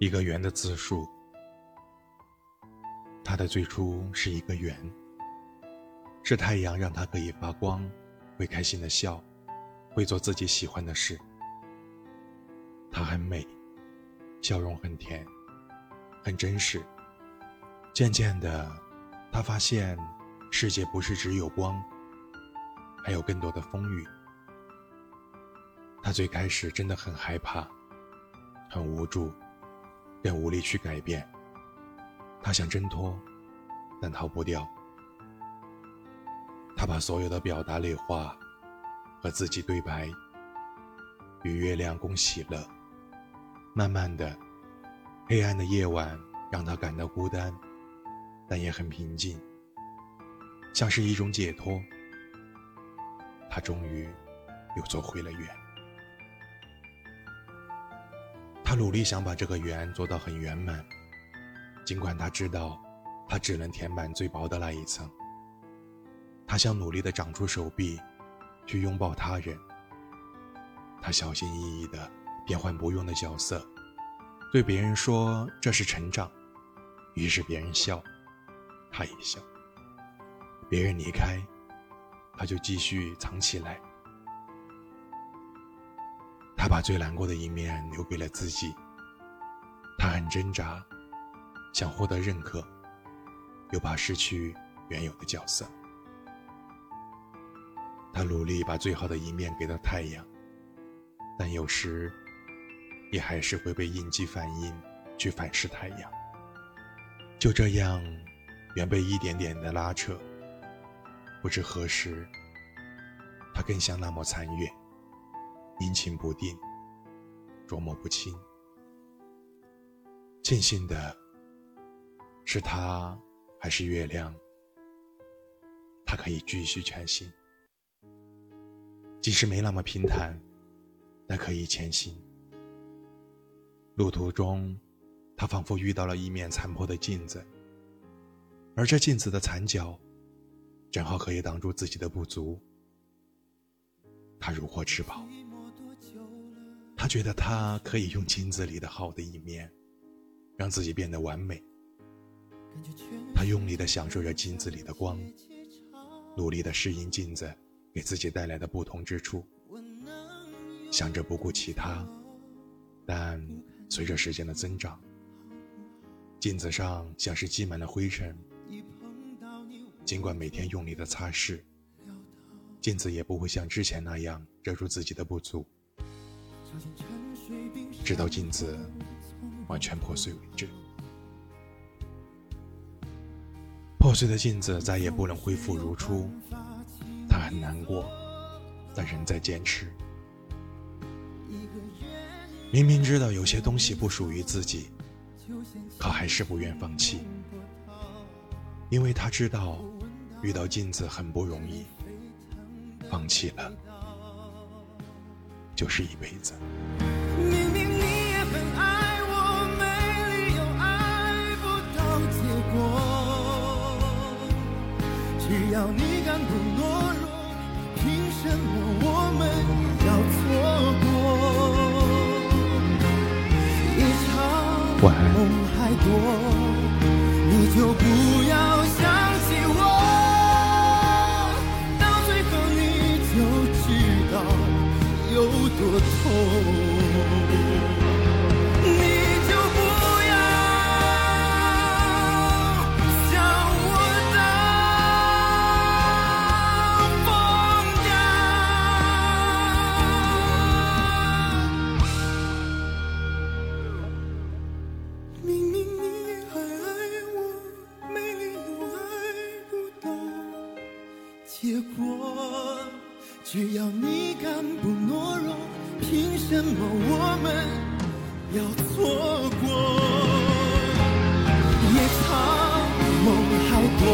一个圆的字数，它的最初是一个圆，是太阳让它可以发光，会开心的笑，会做自己喜欢的事。它很美，笑容很甜，很真实。渐渐的，他发现世界不是只有光，还有更多的风雨。他最开始真的很害怕，很无助。便无力去改变。他想挣脱，但逃不掉。他把所有的表达内化，和自己对白，与月亮共喜乐。慢慢的，黑暗的夜晚让他感到孤单，但也很平静，像是一种解脱。他终于又走回了原。他努力想把这个圆做到很圆满，尽管他知道，他只能填满最薄的那一层。他想努力的长出手臂，去拥抱他人。他小心翼翼的变换不用的角色，对别人说这是成长。于是别人笑，他也笑。别人离开，他就继续藏起来。他把最难过的一面留给了自己。他很挣扎，想获得认可，又怕失去原有的角色。他努力把最好的一面给到太阳，但有时也还是会被应激反应去反噬太阳。就这样，原被一点点的拉扯，不知何时，他更像那么残月。阴晴不定，捉摸不清。庆幸的是，他还是月亮，他可以继续前行。即使没那么平坦，但可以前行。路途中，他仿佛遇到了一面残破的镜子，而这镜子的残角，正好可以挡住自己的不足。他如获至宝。觉得他可以用镜子里的好的一面，让自己变得完美。他用力地享受着镜子里的光，努力地适应镜子给自己带来的不同之处，想着不顾其他。但随着时间的增长，镜子上像是积满了灰尘。尽管每天用力的擦拭，镜子也不会像之前那样遮住自己的不足。直到镜子完全破碎为止。破碎的镜子再也不能恢复如初，他很难过，但仍在坚持。明明知道有些东西不属于自己，可还是不愿放弃，因为他知道遇到镜子很不容易，放弃了。就是一辈子。明明你也很爱我，没理由爱不到结果。只要你敢不懦弱，凭什么我们要错过？一场梦还多，你就不哦你就不要想我到疯掉明明你还爱我没理由爱不到结果只要你敢不懦弱，凭什么我们要错过。夜长梦还多，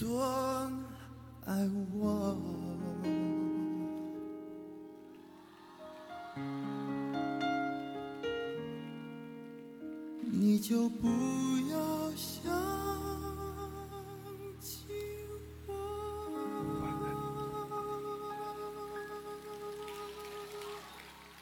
多爱我。你就不要想